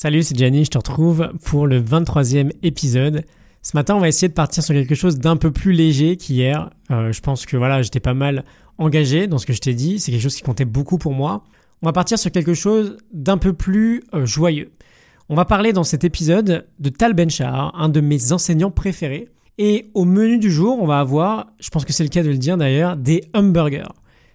Salut, c'est Gianni, je te retrouve pour le 23e épisode. Ce matin, on va essayer de partir sur quelque chose d'un peu plus léger qu'hier. Euh, je pense que voilà, j'étais pas mal engagé dans ce que je t'ai dit, c'est quelque chose qui comptait beaucoup pour moi. On va partir sur quelque chose d'un peu plus euh, joyeux. On va parler dans cet épisode de Tal Ben Shahar, un de mes enseignants préférés. Et au menu du jour, on va avoir, je pense que c'est le cas de le dire d'ailleurs, des hamburgers.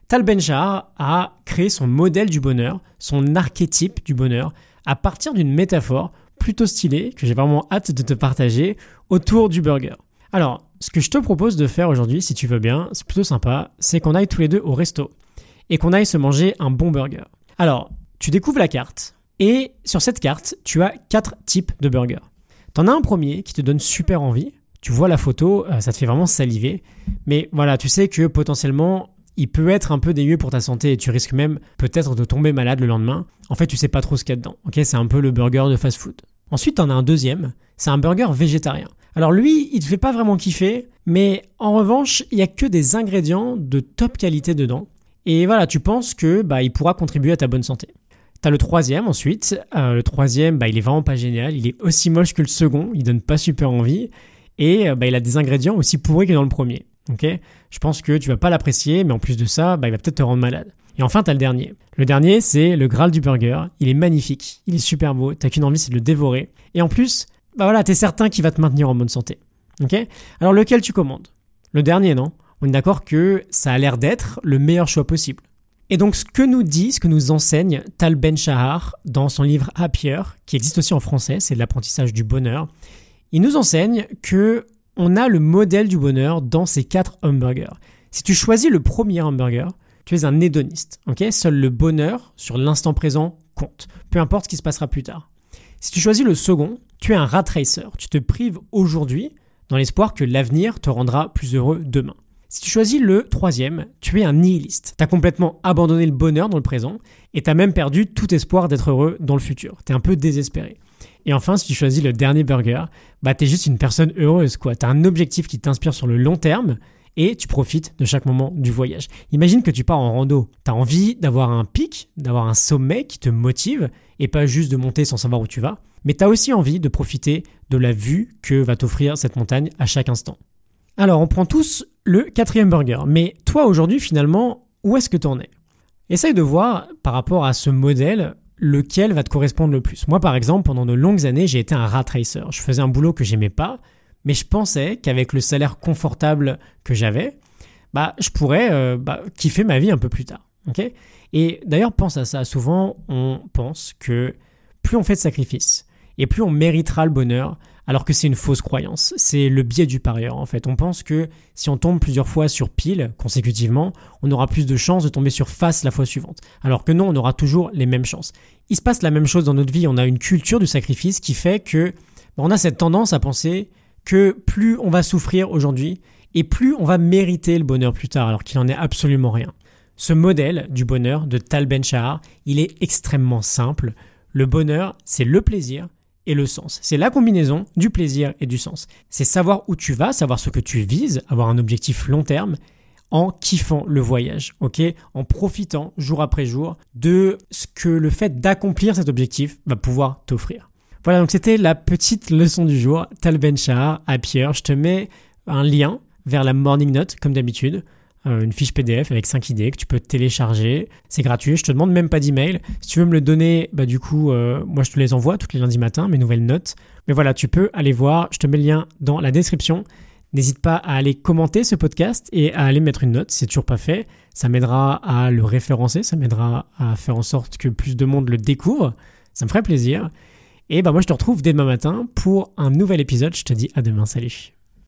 Tal Ben Shahar a créé son modèle du bonheur, son archétype du bonheur, à partir d'une métaphore plutôt stylée que j'ai vraiment hâte de te partager autour du burger. Alors, ce que je te propose de faire aujourd'hui, si tu veux bien, c'est plutôt sympa, c'est qu'on aille tous les deux au resto et qu'on aille se manger un bon burger. Alors, tu découvres la carte et sur cette carte, tu as quatre types de burgers. T'en as un premier qui te donne super envie. Tu vois la photo, euh, ça te fait vraiment saliver. Mais voilà, tu sais que potentiellement, il peut être un peu dégueu pour ta santé et tu risques même peut-être de tomber malade le lendemain. En fait, tu sais pas trop ce qu'il y a dedans. Ok, c'est un peu le burger de fast-food. Ensuite, t'en as un deuxième. C'est un burger végétarien. Alors lui, il te fait pas vraiment kiffer, mais en revanche, il y a que des ingrédients de top qualité dedans. Et voilà, tu penses que bah, il pourra contribuer à ta bonne santé. T'as le troisième ensuite. Euh, le troisième, bah, il est vraiment pas génial. Il est aussi moche que le second. Il donne pas super envie. Et euh, bah, il a des ingrédients aussi pourris que dans le premier. Ok? Je pense que tu vas pas l'apprécier, mais en plus de ça, bah, il va peut-être te rendre malade. Et enfin, tu as le dernier. Le dernier, c'est le Graal du burger. Il est magnifique, il est super beau, t'as qu'une envie, c'est de le dévorer. Et en plus, bah voilà, t'es certain qu'il va te maintenir en bonne santé. Ok? Alors lequel tu commandes? Le dernier, non? On est d'accord que ça a l'air d'être le meilleur choix possible. Et donc, ce que nous dit, ce que nous enseigne Tal Ben Shahar dans son livre Happier, qui existe aussi en français, c'est l'apprentissage du bonheur, il nous enseigne que on a le modèle du bonheur dans ces quatre hamburgers. Si tu choisis le premier hamburger, tu es un hédoniste. Seul le bonheur sur l'instant présent compte, peu importe ce qui se passera plus tard. Si tu choisis le second, tu es un rat racer. Tu te prives aujourd'hui dans l'espoir que l'avenir te rendra plus heureux demain. Si tu choisis le troisième, tu es un nihiliste. Tu as complètement abandonné le bonheur dans le présent et tu as même perdu tout espoir d'être heureux dans le futur. Tu es un peu désespéré. Et enfin, si tu choisis le dernier burger, bah t'es juste une personne heureuse quoi. T'as un objectif qui t'inspire sur le long terme et tu profites de chaque moment du voyage. Imagine que tu pars en rando. T'as envie d'avoir un pic, d'avoir un sommet qui te motive et pas juste de monter sans savoir où tu vas. Mais t'as aussi envie de profiter de la vue que va t'offrir cette montagne à chaque instant. Alors, on prend tous le quatrième burger. Mais toi aujourd'hui, finalement, où est-ce que tu en es? Essaye de voir par rapport à ce modèle lequel va te correspondre le plus. Moi, par exemple, pendant de longues années, j'ai été un rat racer. Je faisais un boulot que j'aimais pas, mais je pensais qu'avec le salaire confortable que j'avais, bah, je pourrais euh, bah, kiffer ma vie un peu plus tard. ok? Et d'ailleurs, pense à ça. Souvent, on pense que plus on fait de sacrifices et plus on méritera le bonheur, alors que c'est une fausse croyance. C'est le biais du parieur en fait. On pense que si on tombe plusieurs fois sur pile consécutivement, on aura plus de chances de tomber sur face la fois suivante. Alors que non, on aura toujours les mêmes chances. Il se passe la même chose dans notre vie. On a une culture du sacrifice qui fait que bah, on a cette tendance à penser que plus on va souffrir aujourd'hui et plus on va mériter le bonheur plus tard, alors qu'il n'en est absolument rien. Ce modèle du bonheur de Tal Ben Shahar, il est extrêmement simple. Le bonheur, c'est le plaisir et le sens. C'est la combinaison du plaisir et du sens. C'est savoir où tu vas, savoir ce que tu vises, avoir un objectif long terme en kiffant le voyage, ok? En profitant jour après jour de ce que le fait d'accomplir cet objectif va pouvoir t'offrir. Voilà, donc c'était la petite leçon du jour. Tal Ben Shahar à Pierre. Je te mets un lien vers la morning note, comme d'habitude. Euh, une fiche PDF avec 5 idées que tu peux télécharger. C'est gratuit, je te demande même pas d'email. Si tu veux me le donner, bah du coup, euh, moi je te les envoie tous les lundis matin, mes nouvelles notes. Mais voilà, tu peux aller voir, je te mets le lien dans la description. N'hésite pas à aller commenter ce podcast et à aller mettre une note si c'est toujours pas fait. Ça m'aidera à le référencer, ça m'aidera à faire en sorte que plus de monde le découvre. Ça me ferait plaisir. Et bah moi je te retrouve dès demain matin pour un nouvel épisode. Je te dis à demain, salut.